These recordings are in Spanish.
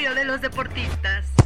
de los deportistas.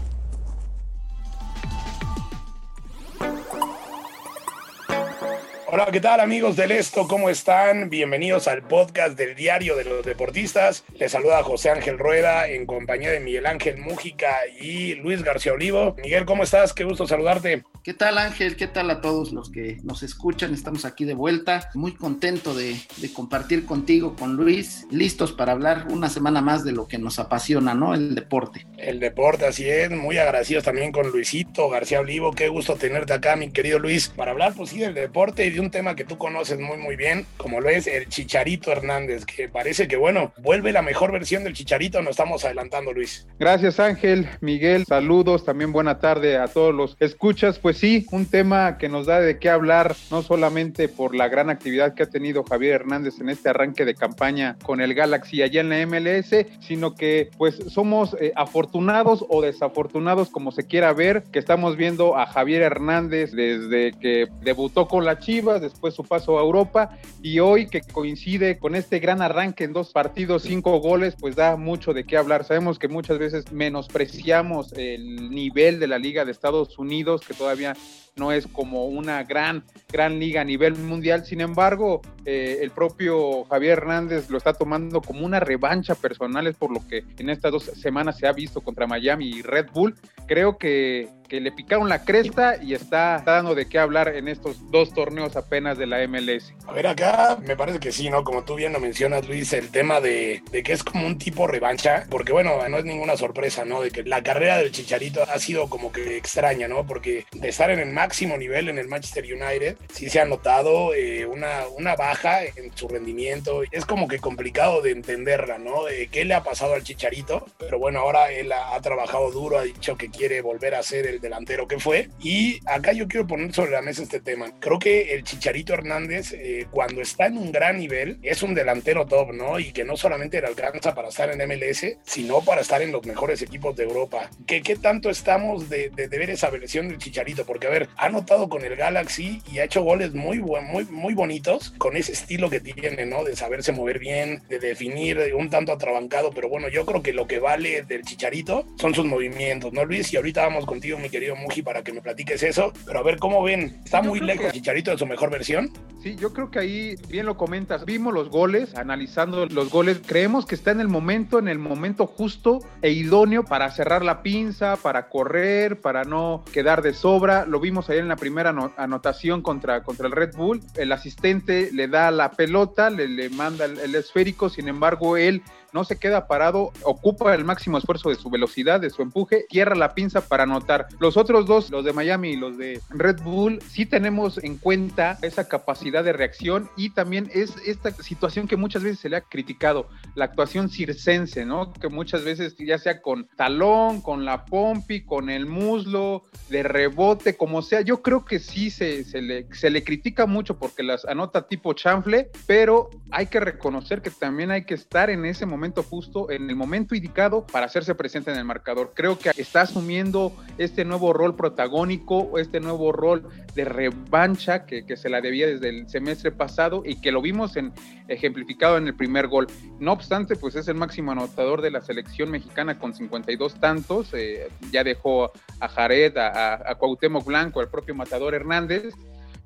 Hola, ¿qué tal amigos del Esto? ¿Cómo están? Bienvenidos al podcast del Diario de los Deportistas. Les saluda José Ángel Rueda en compañía de Miguel Ángel Mújica y Luis García Olivo. Miguel, ¿cómo estás? Qué gusto saludarte. ¿Qué tal Ángel? ¿Qué tal a todos los que nos escuchan? Estamos aquí de vuelta. Muy contento de, de compartir contigo, con Luis, listos para hablar una semana más de lo que nos apasiona, ¿no? El deporte. El deporte, así es. Muy agradecidos también con Luisito García Olivo. Qué gusto tenerte acá, mi querido Luis, para hablar, pues sí, del deporte y de un tema que tú conoces muy, muy bien, como lo es el Chicharito Hernández, que parece que, bueno, vuelve la mejor versión del Chicharito. Nos estamos adelantando, Luis. Gracias, Ángel. Miguel, saludos. También buena tarde a todos los escuchas. Pues sí, un tema que nos da de qué hablar, no solamente por la gran actividad que ha tenido Javier Hernández en este arranque de campaña con el Galaxy allá en la MLS, sino que pues somos eh, afortunados o desafortunados, como se quiera ver, que estamos viendo a Javier Hernández desde que debutó con la Chivas, después su paso a Europa y hoy que coincide con este gran arranque en dos partidos, cinco goles, pues da mucho de qué hablar. Sabemos que muchas veces menospreciamos el nivel de la Liga de Estados Unidos, que todavía no es como una gran, gran liga a nivel mundial. Sin embargo, eh, el propio Javier Hernández lo está tomando como una revancha personal, es por lo que en estas dos semanas se ha visto contra Miami y Red Bull. Creo que, que le picaron la cresta y está, dando de qué hablar en estos dos torneos apenas de la MLS. A ver, acá me parece que sí, ¿no? Como tú bien lo mencionas, Luis, el tema de, de que es como un tipo revancha, porque bueno, no es ninguna sorpresa, ¿no? De que la carrera del Chicharito ha sido como que extraña, ¿no? Porque de estar en el máximo nivel en el Manchester United, sí se ha notado eh, una, una baja en su rendimiento. Es como que complicado de entenderla, ¿no? De qué le ha pasado al Chicharito, pero bueno, ahora él ha, ha trabajado duro, ha dicho que quiere volver a ser el delantero que fue. Y acá yo quiero poner sobre la mesa este tema. Creo que el Chicharito Hernández, eh, cuando está en un gran nivel, es un delantero top, ¿no? Y que no solamente le alcanza para estar en MLS, sino para estar en los mejores equipos de Europa. ¿Qué, qué tanto estamos de, de, de ver esa versión del Chicharito? Porque, a ver, ha notado con el Galaxy y ha hecho goles muy, muy, muy bonitos con ese estilo que tiene, ¿no? De saberse mover bien, de definir un tanto atrabancado, pero bueno, yo creo que lo que vale del Chicharito son sus movimientos, ¿no, Luis? Y ahorita vamos contigo, mi querido Muji, para que me platiques eso, pero a ver cómo ven, ¿está muy lejos que... Chicharito de su mejor versión? Sí, yo creo que ahí, bien lo comentas, vimos los goles, analizando los goles, creemos que está en el momento, en el momento justo e idóneo para cerrar la pinza, para correr, para no quedar de sobra, lo vimos en la primera anotación contra, contra el Red Bull, el asistente le da la pelota, le, le manda el, el esférico, sin embargo él no se queda parado, ocupa el máximo esfuerzo de su velocidad, de su empuje, cierra la pinza para anotar. Los otros dos, los de Miami y los de Red Bull, sí tenemos en cuenta esa capacidad de reacción y también es esta situación que muchas veces se le ha criticado, la actuación circense, ¿no? Que muchas veces ya sea con talón, con la pompi, con el muslo, de rebote, como sea, yo creo que sí se, se, le, se le critica mucho porque las anota tipo chanfle, pero hay que reconocer que también hay que estar en ese momento justo, en el momento indicado para hacerse presente en el marcador. Creo que está asumiendo este nuevo rol protagónico, este nuevo rol de revancha que, que se la debía desde el semestre pasado y que lo vimos en, ejemplificado en el primer gol. No obstante, pues es el máximo anotador de la selección mexicana con 52 tantos. Eh, ya dejó a Jared, a, a Cuauhtémoc Blanco, al propio Matador Hernández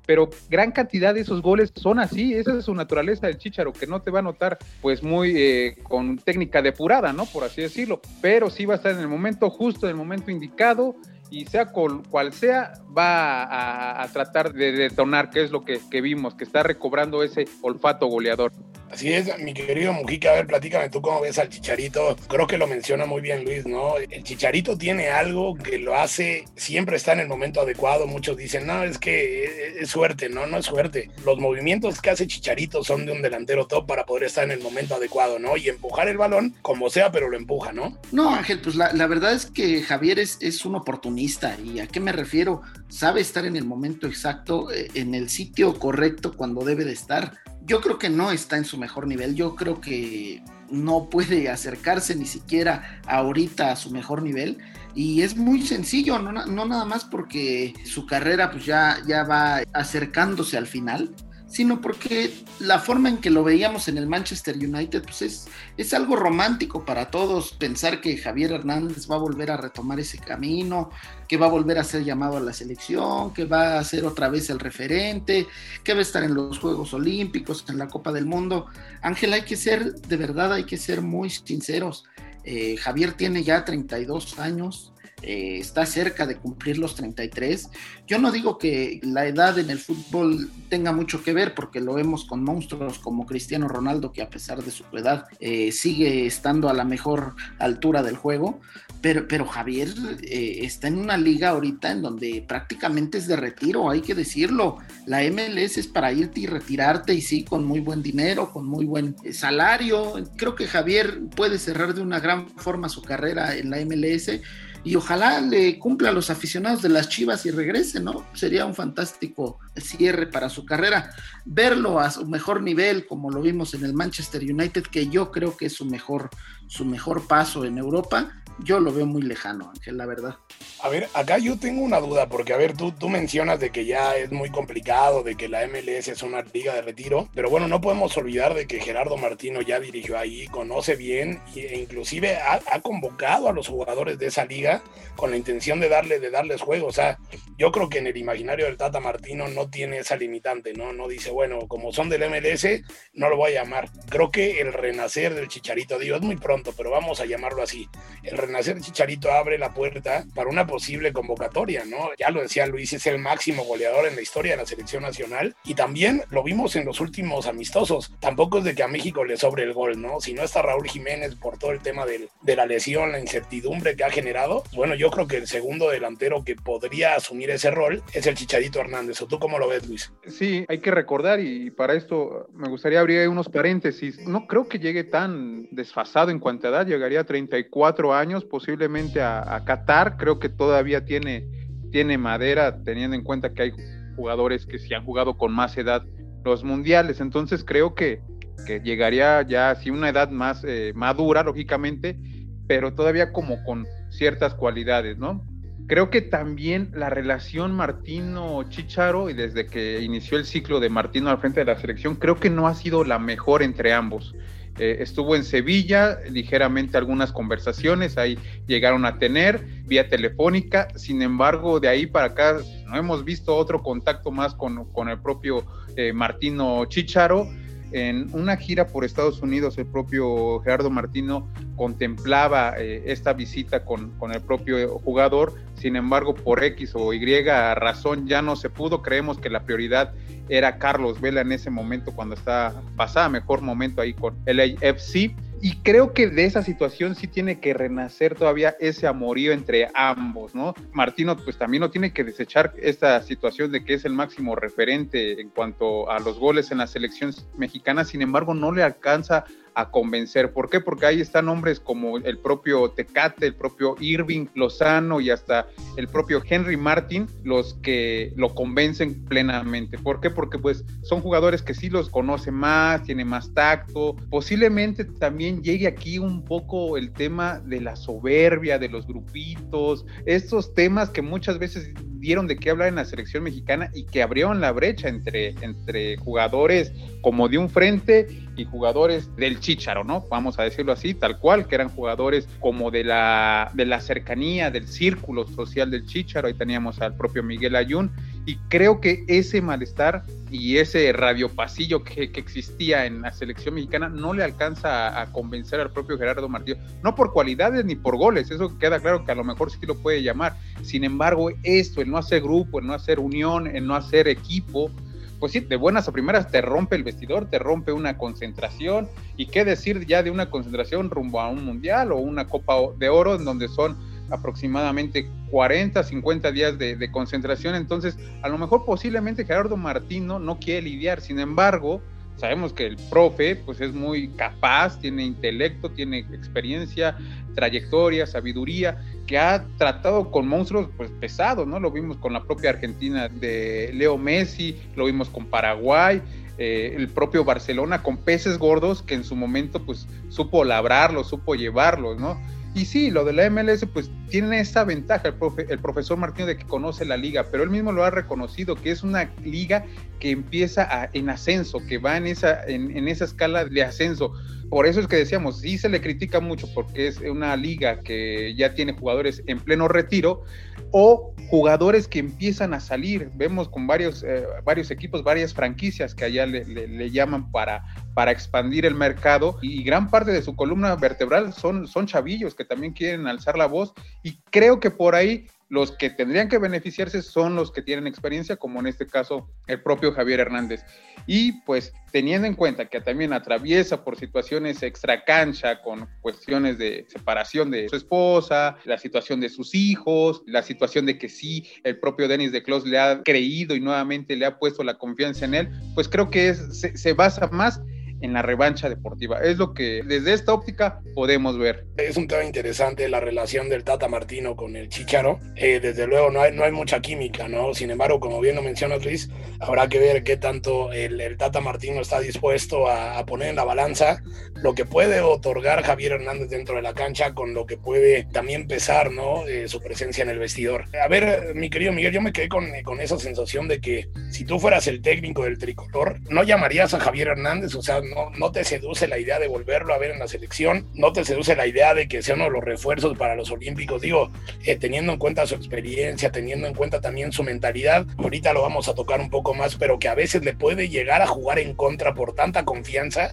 pero gran cantidad de esos goles son así, esa es su naturaleza del Chicharo, que no te va a notar pues muy eh, con técnica depurada, ¿no? Por así decirlo, pero sí va a estar en el momento justo, en el momento indicado, y sea cual, cual sea, va a, a, tratar de detonar, que es lo que, que, vimos, que está recobrando ese olfato goleador. Así es, mi querido Mujica, a ver, platícame tú cómo ves al Chicharito. Creo que lo menciona muy bien Luis, ¿no? El Chicharito tiene algo que lo hace, siempre está en el momento adecuado. Muchos dicen, no, es que es suerte, no, no es suerte. Los movimientos que hace Chicharito son de un delantero top para poder estar en el momento adecuado, ¿no? Y empujar el balón como sea, pero lo empuja, ¿no? No, Ángel, pues la, la verdad es que Javier es, es un ¿Y a qué me refiero? Sabe estar en el momento exacto, eh, en el sitio correcto cuando debe de estar yo creo que no está en su mejor nivel. Yo creo que no puede acercarse ni siquiera ahorita a su mejor nivel. Y es muy sencillo, no, no nada más porque su carrera pues ya, ya va acercándose al final, sino porque la forma en que lo veíamos en el Manchester United, pues es, es algo romántico para todos, pensar que Javier Hernández va a volver a retomar ese camino, que va a volver a ser llamado a la selección, que va a ser otra vez el referente, que va a estar en los Juegos Olímpicos, en la Copa del Mundo. Ángel, hay que ser, de verdad, hay que ser muy sinceros. Eh, Javier tiene ya 32 años, eh, está cerca de cumplir los 33. Yo no digo que la edad en el fútbol tenga mucho que ver, porque lo vemos con monstruos como Cristiano Ronaldo, que a pesar de su edad eh, sigue estando a la mejor altura del juego. Pero, pero Javier eh, está en una liga ahorita en donde prácticamente es de retiro, hay que decirlo. La MLS es para irte y retirarte y sí, con muy buen dinero, con muy buen salario. Creo que Javier puede cerrar de una gran forma su carrera en la MLS y ojalá le cumpla a los aficionados de las Chivas y regrese, ¿no? Sería un fantástico cierre para su carrera. Verlo a su mejor nivel, como lo vimos en el Manchester United, que yo creo que es su mejor, su mejor paso en Europa, yo lo veo muy lejano, Ángel, la verdad. A ver, acá yo tengo una duda, porque a ver, tú, tú mencionas de que ya es muy complicado, de que la MLS es una liga de retiro, pero bueno, no podemos olvidar de que Gerardo Martino ya dirigió ahí, conoce bien e inclusive ha, convocado a los jugadores de esa liga con la intención de, darle, de darles juego. O sea, yo creo que en el imaginario del Tata Martino no tiene esa limitante, ¿no? No dice, bueno, como son del MLS, no lo voy a llamar. Creo que el renacer del Chicharito, digo, es muy pronto, pero vamos a llamarlo así. El renacer del Chicharito abre la puerta para una posible convocatoria, ¿no? Ya lo decía Luis, es el máximo goleador en la historia de la selección nacional y también lo vimos en los últimos amistosos. Tampoco es de que a México le sobre el gol, ¿no? Si no está Raúl Jiménez por todo el tema del, de la lesión, la incertidumbre que ha generado, bueno, yo creo que el segundo delantero que podría asumir ese rol es el Chicharito Hernández. ¿O tú cómo lo ves, Luis? Sí, hay que recordar y para esto me gustaría abrir unos paréntesis. No creo que llegue tan desfasado en cuanto a edad, llegaría a 34 años, posiblemente a, Qatar. Creo que todavía tiene, tiene madera, teniendo en cuenta que hay jugadores que sí han jugado con más edad los mundiales. Entonces creo que, que llegaría ya así una edad más eh, madura, lógicamente, pero todavía como con ciertas cualidades, ¿no? Creo que también la relación Martino-Chicharo, y desde que inició el ciclo de Martino al frente de la selección, creo que no ha sido la mejor entre ambos. Eh, estuvo en Sevilla, ligeramente algunas conversaciones, ahí llegaron a tener vía telefónica, sin embargo, de ahí para acá no hemos visto otro contacto más con, con el propio eh, Martino Chicharo. En una gira por Estados Unidos, el propio Gerardo Martino contemplaba eh, esta visita con, con, el propio jugador, sin embargo, por X o Y razón ya no se pudo. Creemos que la prioridad era Carlos Vela en ese momento, cuando estaba pasaba mejor momento ahí con el AFC y creo que de esa situación sí tiene que renacer todavía ese amorío entre ambos, ¿no? Martino pues también no tiene que desechar esta situación de que es el máximo referente en cuanto a los goles en la selección mexicana, sin embargo no le alcanza convencer. ¿Por qué? Porque ahí están hombres como el propio Tecate, el propio Irving Lozano y hasta el propio Henry Martin, los que lo convencen plenamente. ¿Por qué? Porque pues son jugadores que sí los conoce más, tiene más tacto. Posiblemente también llegue aquí un poco el tema de la soberbia, de los grupitos, estos temas que muchas veces dieron de qué hablar en la selección mexicana y que abrieron la brecha entre, entre jugadores como de un frente y jugadores del Chicharo, ¿no? Vamos a decirlo así, tal cual, que eran jugadores como de la, de la cercanía, del círculo social del Chicharo, ahí teníamos al propio Miguel Ayun, y creo que ese malestar y ese radiopasillo que, que existía en la selección mexicana no le alcanza a, convencer al propio Gerardo Martínez, no por cualidades ni por goles, eso queda claro que a lo mejor sí lo puede llamar, sin embargo, esto, el no hacer grupo, el no hacer unión, el no hacer equipo, pues sí, de buenas a primeras te rompe el vestidor, te rompe una concentración. Y qué decir ya de una concentración rumbo a un mundial o una Copa de Oro en donde son aproximadamente 40, 50 días de, concentración. Entonces, a lo mejor posiblemente Gerardo Martino no quiere lidiar. Sin embargo, sabemos que el profe pues es muy capaz, tiene intelecto, tiene experiencia, trayectoria, sabiduría, que ha tratado con monstruos pues pesados, ¿no? Lo vimos con la propia Argentina de Leo Messi, lo vimos con Paraguay, eh, el propio Barcelona con peces gordos que en su momento pues supo labrarlos, supo llevarlos, ¿no? Y sí, lo de la MLS pues tiene esa ventaja el, profe, el profesor Martínez de que conoce la liga, pero él mismo lo ha reconocido, que es una liga que empieza en ascenso, que va en esa, en, esa escala de ascenso. Por eso es que decíamos, sí se le critica mucho porque es una liga que ya tiene jugadores en pleno retiro o jugadores que empiezan a salir. Vemos con varios, eh, varios equipos, varias franquicias que allá le, le, llaman para, para expandir el mercado y gran parte de su columna vertebral son, son chavillos que también quieren alzar la voz y creo que por ahí los que tendrían que beneficiarse son los que tienen experiencia, como en este caso el propio Javier Hernández. Y pues teniendo en cuenta que también atraviesa por situaciones extra cancha, con cuestiones de separación de su esposa, la situación de sus hijos, la situación de que sí, el propio Denis de Clos le ha creído y nuevamente le ha puesto la confianza en él, pues creo que se, se basa más en la revancha deportiva. Es lo que desde esta óptica podemos ver. Es un tema interesante la relación del Tata Martino con el Chicharo. Eh, desde luego no hay, no hay mucha química, ¿no? Sin embargo, como bien lo menciona Luis, habrá que ver qué tanto el, el Tata Martino está dispuesto a, a, poner en la balanza lo que puede otorgar Javier Hernández dentro de la cancha con lo que puede también pesar, ¿no? Eh, su presencia en el vestidor. A ver, mi querido Miguel, yo me quedé con, con esa sensación de que si tú fueras el técnico del tricolor, no llamarías a Javier Hernández, o sea, no, te seduce la idea de volverlo a ver en la selección, no te seduce la idea de que sea uno de los refuerzos para los Olímpicos, digo, eh, teniendo en cuenta su experiencia, teniendo en cuenta también su mentalidad, ahorita lo vamos a tocar un poco más, pero que a veces le puede llegar a jugar en contra por tanta confianza.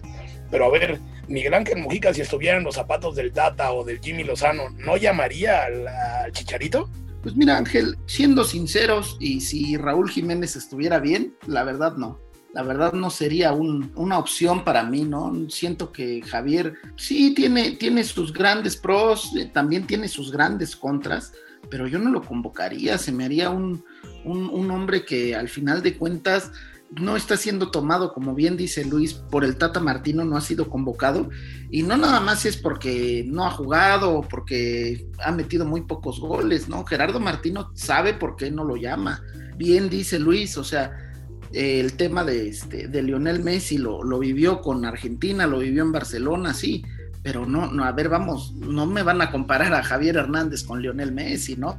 Pero a ver, Miguel Ángel Mujica, si estuviera en los zapatos del Tata o del Jimmy Lozano, ¿no llamaría al Chicharito? Pues mira, Ángel, siendo sinceros, y si Raúl Jiménez estuviera bien, la verdad no la verdad no sería una opción para mí, ¿no? Siento que Javier sí tiene, tiene sus grandes pros, eh, también tiene sus grandes contras, pero yo no lo convocaría, se me haría un, un, hombre que al final de cuentas no está siendo tomado, como bien dice Luis, por el Tata Martino, no ha sido convocado. Y no nada más es porque no ha jugado o porque ha metido muy pocos goles, ¿no? Gerardo Martino sabe por qué no lo llama. Bien dice Luis, o sea, el tema de, este, de Lionel Messi lo, lo, vivió con Argentina, lo vivió en Barcelona, sí, pero no, no, a ver, vamos, no me van a comparar a Javier Hernández con Lionel Messi, ¿no?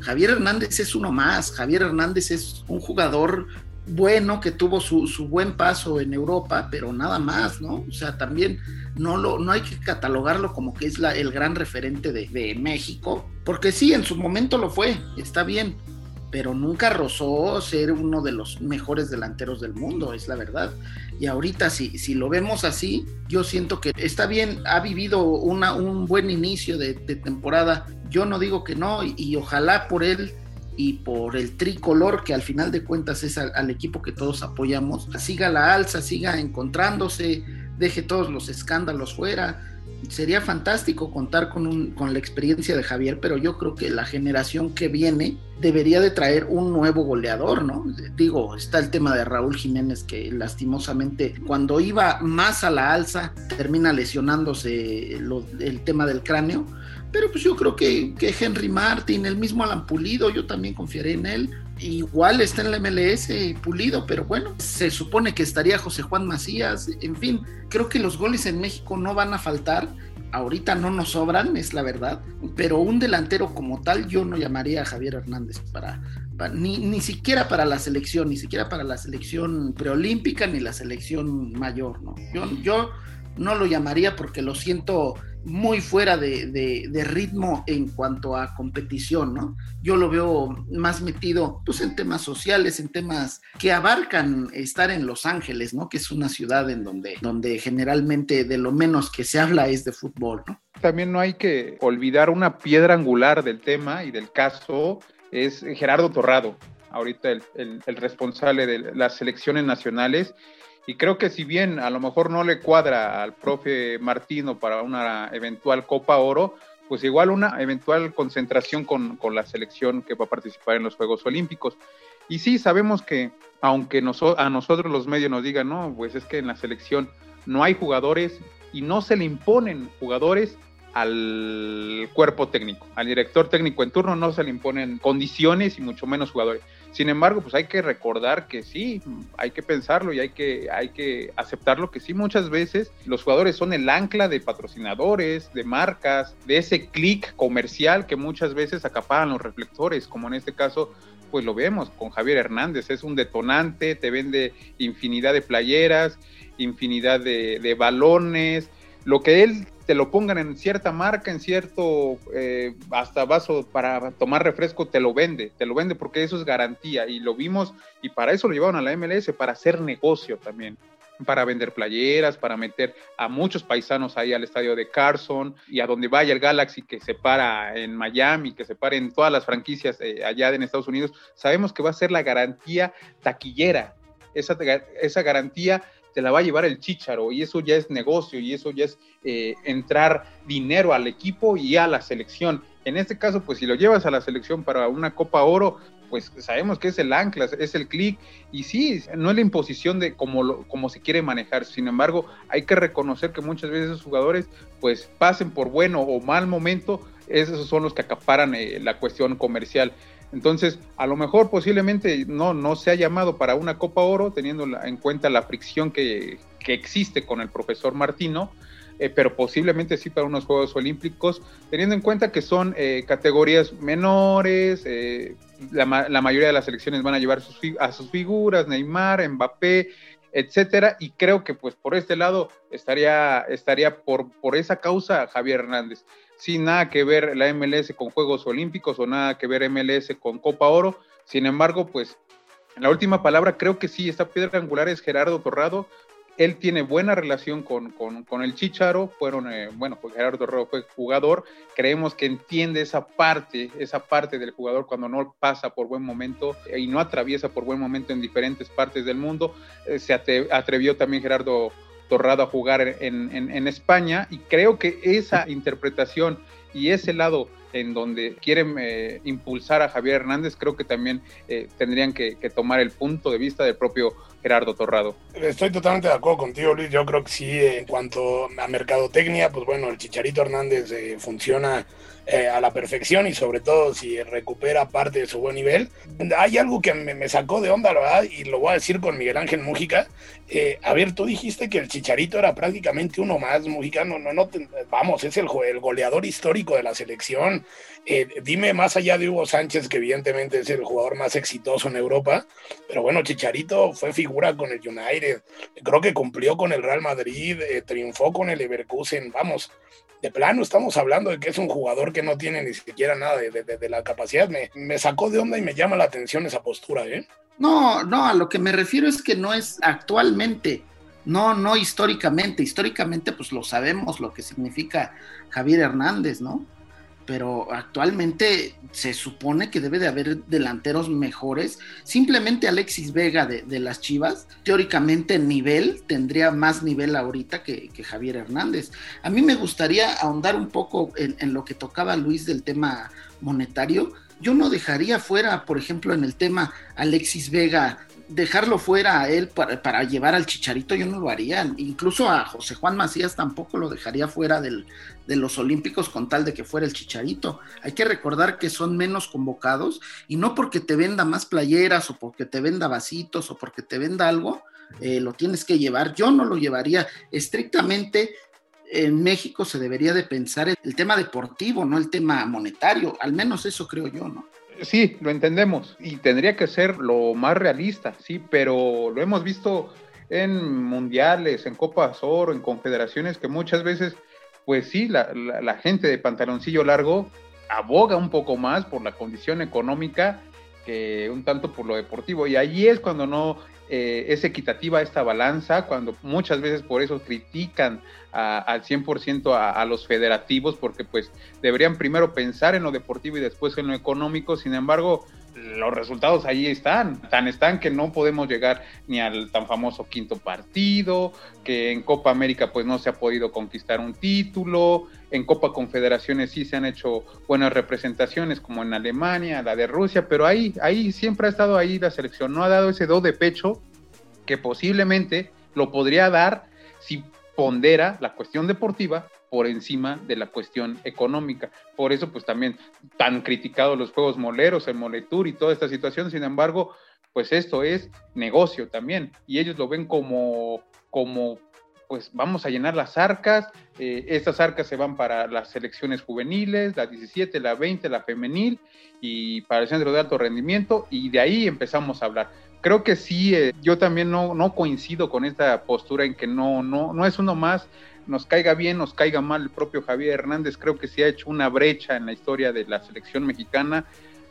Javier Hernández es uno más, Javier Hernández es un jugador bueno que tuvo su, su buen paso en Europa, pero nada más, ¿no? O sea, también no, lo, no hay que catalogarlo como que es la, el gran referente de, de México, porque sí, en su momento lo fue, está bien, pero nunca rozó ser uno de los mejores delanteros del mundo, es la verdad. Y ahorita si, si lo vemos así, yo siento que está bien, ha vivido una, un buen inicio de, temporada, yo no digo que no, y, ojalá por él y por el tricolor que al final de cuentas es al, equipo que todos apoyamos, siga la alza, siga encontrándose, deje todos los escándalos fuera. Sería fantástico contar con, un, con la experiencia de Javier, pero yo creo que la generación que viene debería de traer un nuevo goleador, ¿no? Digo, está el tema de Raúl Jiménez que lastimosamente cuando iba más a la alza termina lesionándose el tema del cráneo, pero pues yo creo que, que Henry Martin, el mismo Alan Pulido, yo también confiaré en él, igual está en la MLS pulido, pero bueno, se supone que estaría José Juan Macías, en fin, creo que los goles en México no van a faltar, ahorita no nos sobran, es la verdad, pero un delantero como tal yo no llamaría a Javier Hernández para, ni, ni siquiera para la selección, ni siquiera para la selección preolímpica ni la selección mayor, ¿no? Yo, yo no lo llamaría porque lo siento muy fuera de, ritmo en cuanto a competición, ¿no? Yo lo veo más metido pues, en temas sociales, en temas que abarcan estar en Los Ángeles, ¿no? Que es una ciudad en donde, donde generalmente de lo menos que se habla es de fútbol, ¿no? También no hay que olvidar una piedra angular del tema y del caso, es Gerardo Torrado. ahorita el, el, responsable de las selecciones nacionales. Y creo que si bien a lo mejor no le cuadra al profe Martino para una eventual Copa Oro, pues igual una eventual concentración con, con la selección que va a participar en los Juegos Olímpicos. Y sí, sabemos que aunque a nosotros los medios nos digan, no, pues es que en la selección no hay jugadores y no se le imponen jugadores, al cuerpo técnico, al director técnico en turno no se le imponen condiciones y mucho menos jugadores. Sin embargo, pues hay que recordar que sí, hay que pensarlo y hay que, hay que aceptarlo que sí, muchas veces los jugadores son el ancla de patrocinadores, de marcas, de ese clic comercial que muchas veces acaparan los reflectores, como en este caso pues lo vemos con Javier Hernández, es un detonante, te vende infinidad de playeras, infinidad de, de balones, lo que él te lo pongan en cierta marca, en cierto, eh, hasta vaso para tomar refresco, te lo vende, te lo vende porque eso es garantía. Y lo vimos y para eso lo llevaron a la MLS, para hacer negocio también para vender playeras, para meter a muchos paisanos ahí al estadio de Carson y a donde vaya el Galaxy que se para en Miami, que se para en todas las franquicias eh, allá en Estados Unidos, sabemos que va a ser la garantía taquillera, esa, esa garantía te la va a llevar el chicharo y eso ya es negocio y eso ya es eh, entrar dinero al equipo y a la selección. En este caso, pues si lo llevas a la selección para una Copa Oro, pues sabemos que es el ancla, es el clic, y sí, no es la imposición de cómo, como se quiere manejar, sin embargo, hay que reconocer que muchas veces esos jugadores, pues pasen por bueno o mal momento, esos son los que acaparan eh, la cuestión comercial. Entonces, a lo mejor posiblemente no, no se ha llamado para una Copa Oro, teniendo en cuenta la fricción que, existe con el profesor Martino, eh, pero posiblemente sí para unos Juegos Olímpicos, teniendo en cuenta que son eh, categorías menores, eh, la, mayoría de las selecciones van a llevar sus, a sus figuras, Neymar, Mbappé, etcétera, y creo que pues por este lado estaría, estaría por, por esa causa Javier Hernández sin nada que ver la MLS con Juegos Olímpicos o nada que ver MLS con Copa Oro. Sin embargo, pues la última palabra creo que sí, esta piedra angular es Gerardo Torrado. Él tiene buena relación con, el Chicharo, fueron, eh, bueno, pues Gerardo Torrado fue jugador, creemos que entiende esa parte, esa parte del jugador cuando no pasa por buen momento y no atraviesa por buen momento en diferentes partes del mundo. Eh, se atrevió también Gerardo Torrado a jugar en, España y creo que esa interpretación y ese lado en donde quieren eh, impulsar a Javier Hernández, creo que también eh, tendrían que, tomar el punto de vista del propio Gerardo Torrado. Estoy totalmente de acuerdo contigo, Luis. Yo creo que sí, en cuanto a mercadotecnia, pues bueno, el Chicharito Hernández eh, funciona eh, a la perfección y sobre todo si recupera parte de su buen nivel. Hay algo que me, sacó de onda, verdad, y lo voy a decir con Miguel Ángel Mújica. Eh, a ver, tú dijiste que el Chicharito era prácticamente uno más, Mújica, no, no, no vamos, es el, el, goleador histórico de la selección. Eh, dime más allá de Hugo Sánchez, que evidentemente es el jugador más exitoso en Europa, pero bueno, Chicharito fue figura con el United, creo que cumplió con el Real Madrid, triunfó con el Leverkusen, vamos, de plano estamos hablando de que es un jugador que no tiene ni siquiera nada de, la capacidad. Me, me, sacó de onda y me llama la atención esa postura, ¿eh? No, no, a lo que me refiero es que no es actualmente, no, no históricamente. Históricamente, pues lo sabemos lo que significa Javier Hernández, ¿no? Pero actualmente se supone que debe de haber delanteros mejores. Simplemente Alexis Vega de, las Chivas, teóricamente nivel, tendría más nivel ahorita que, Javier Hernández. A mí me gustaría ahondar un poco en, lo que tocaba Luis del tema monetario. Yo no dejaría fuera, por ejemplo, en el tema Alexis Vega dejarlo fuera a él para, llevar al Chicharito yo no lo haría. Incluso a José Juan Macías tampoco lo dejaría fuera del, de los Olímpicos con tal de que fuera el Chicharito. Hay que recordar que son menos convocados y no porque te venda más playeras o porque te venda vasitos o porque te venda algo, eh, lo tienes que llevar. Yo no lo llevaría estrictamente. En México se debería de pensar el tema deportivo, no el tema monetario. Al menos eso creo yo, ¿no? Sí, lo entendemos y tendría que ser lo más realista, sí, pero lo hemos visto en mundiales, en Copas Oro, en confederaciones, que muchas veces, pues sí, la, la, gente de pantaloncillo largo aboga un poco más por la condición económica que un tanto por lo deportivo. Y ahí es cuando no eh, es equitativa esta balanza, cuando muchas veces por eso critican al 100% a, a, los federativos, porque pues deberían primero pensar en lo deportivo y después en lo económico. Sin embargo, los resultados ahí están, tan están que no podemos llegar ni al tan famoso quinto partido, que en Copa América pues no se ha podido conquistar un título, en Copa Confederaciones sí se han hecho buenas representaciones como en Alemania, la de Rusia, pero ahí, ahí siempre ha estado ahí la selección, no ha dado ese do de pecho que posiblemente lo podría dar si pondera la cuestión deportiva por encima de la cuestión económica. Por eso, pues también tan criticados los juegos moleros, el Moletour y toda esta situación. Sin embargo, pues esto es negocio también. Y ellos lo ven como, como pues vamos a llenar las arcas. Eh, estas arcas se van para las selecciones juveniles, la 17, la 20, la femenil y para el centro de alto rendimiento. Y de ahí empezamos a hablar creo que sí, eh, yo también no, no, coincido con esta postura en que no, no, no es uno más nos caiga bien, nos caiga mal el propio Javier Hernández, creo que sí ha hecho una brecha en la historia de la selección mexicana.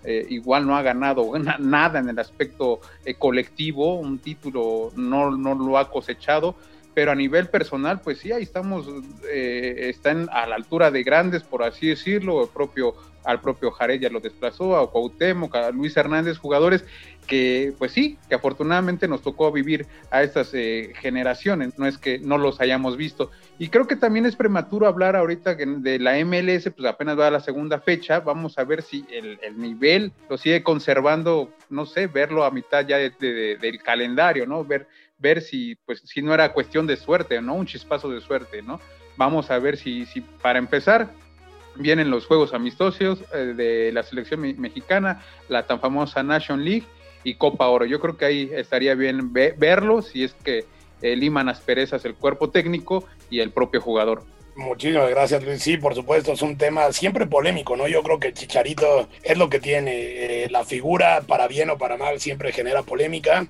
Eh, igual no ha ganado nada en el aspecto colectivo, un título no, no lo ha cosechado, pero a nivel personal, pues sí, ahí estamos, eh, están a la altura de grandes, por así decirlo, el propio, al propio Jared ya lo desplazó, a Cuauhtémoc, a Luis Hernández, jugadores que, pues sí, que afortunadamente nos tocó vivir a estas eh, generaciones, no es que no los hayamos visto. Y creo que también es prematuro hablar ahorita de la MLS, pues apenas va a la segunda fecha, vamos a ver si el, nivel lo sigue conservando, no sé, verlo a mitad ya del calendario, ¿no? Ver ver si, pues, si no era cuestión de suerte, ¿no? Un chispazo de suerte, ¿no? Vamos a ver si, si para empezar, vienen los juegos amistosos eh, de la selección mexicana, la tan famosa Nation League y Copa Oro. Yo creo que ahí estaría bien verlo si es que eh, liman asperezas el cuerpo técnico y el propio jugador. Muchísimas gracias, Luis. Sí, por supuesto, es un tema siempre polémico, ¿no? Yo creo que Chicharito es lo que tiene. Eh, la figura, para bien o para mal, siempre genera polémica.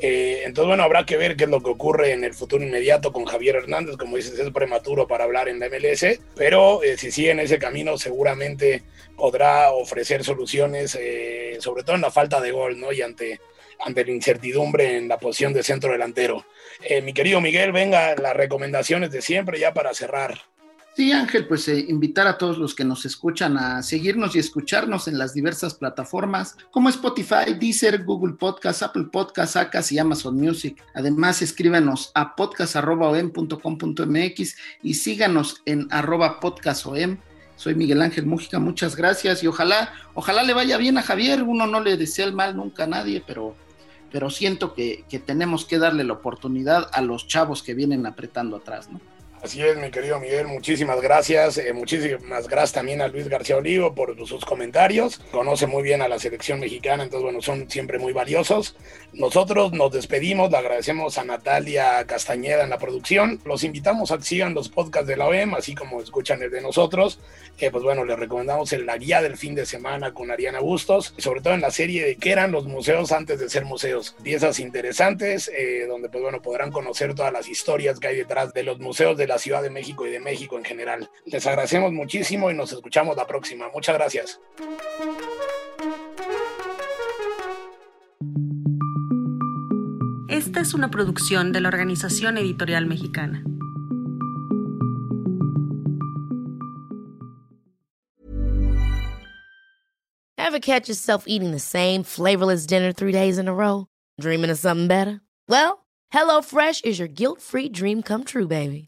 Eh, entonces, bueno, habrá que ver qué es lo que ocurre en el futuro inmediato con Javier Hernández. Como dices, es prematuro para hablar en la MLS, pero eh, si sigue en ese camino, seguramente podrá ofrecer soluciones, eh, sobre todo en la falta de gol, ¿no? Y ante, ante la incertidumbre en la posición de centro delantero. mi querido Miguel, venga, las recomendaciones de siempre ya para cerrar. Sí, Ángel, pues eh, invitar a todos los que nos escuchan a seguirnos y escucharnos en las diversas plataformas como Spotify, Deezer, Google Podcast, Apple Podcast, Acas y Amazon Music. Además, escríbanos a podcast.com.mx y síganos en arroba podcastom. Soy Miguel Ángel Mújica, muchas gracias y ojalá, ojalá le vaya bien a Javier. Uno no le desea el mal nunca a nadie, pero, pero siento que, que tenemos que darle la oportunidad a los chavos que vienen apretando atrás, ¿no? Así es, mi querido Miguel, muchísimas gracias. Eh, muchísimas gracias también a Luis García Olivo por sus comentarios. Conoce muy bien a la selección mexicana, entonces, bueno, son siempre muy valiosos. Nosotros nos despedimos, le agradecemos a Natalia Castañeda en la producción. Los invitamos a que sigan los podcasts de la OEM, así como escuchan el de nosotros. Eh, pues bueno, les recomendamos en la guía del fin de semana con Ariana Bustos, sobre todo en la serie de qué eran los museos antes de ser museos. Piezas interesantes, eh, donde pues bueno, podrán conocer todas las historias que hay detrás de los museos de la Ciudad de México y de México en general. Les agradecemos muchísimo y nos escuchamos la próxima. Muchas gracias. Esta es una producción de la Organización Editorial Mexicana. Ever catch yourself eating the same flavorless dinner three days in a row? Dreaming of something better? Well, HelloFresh is your guilt-free dream come true, baby.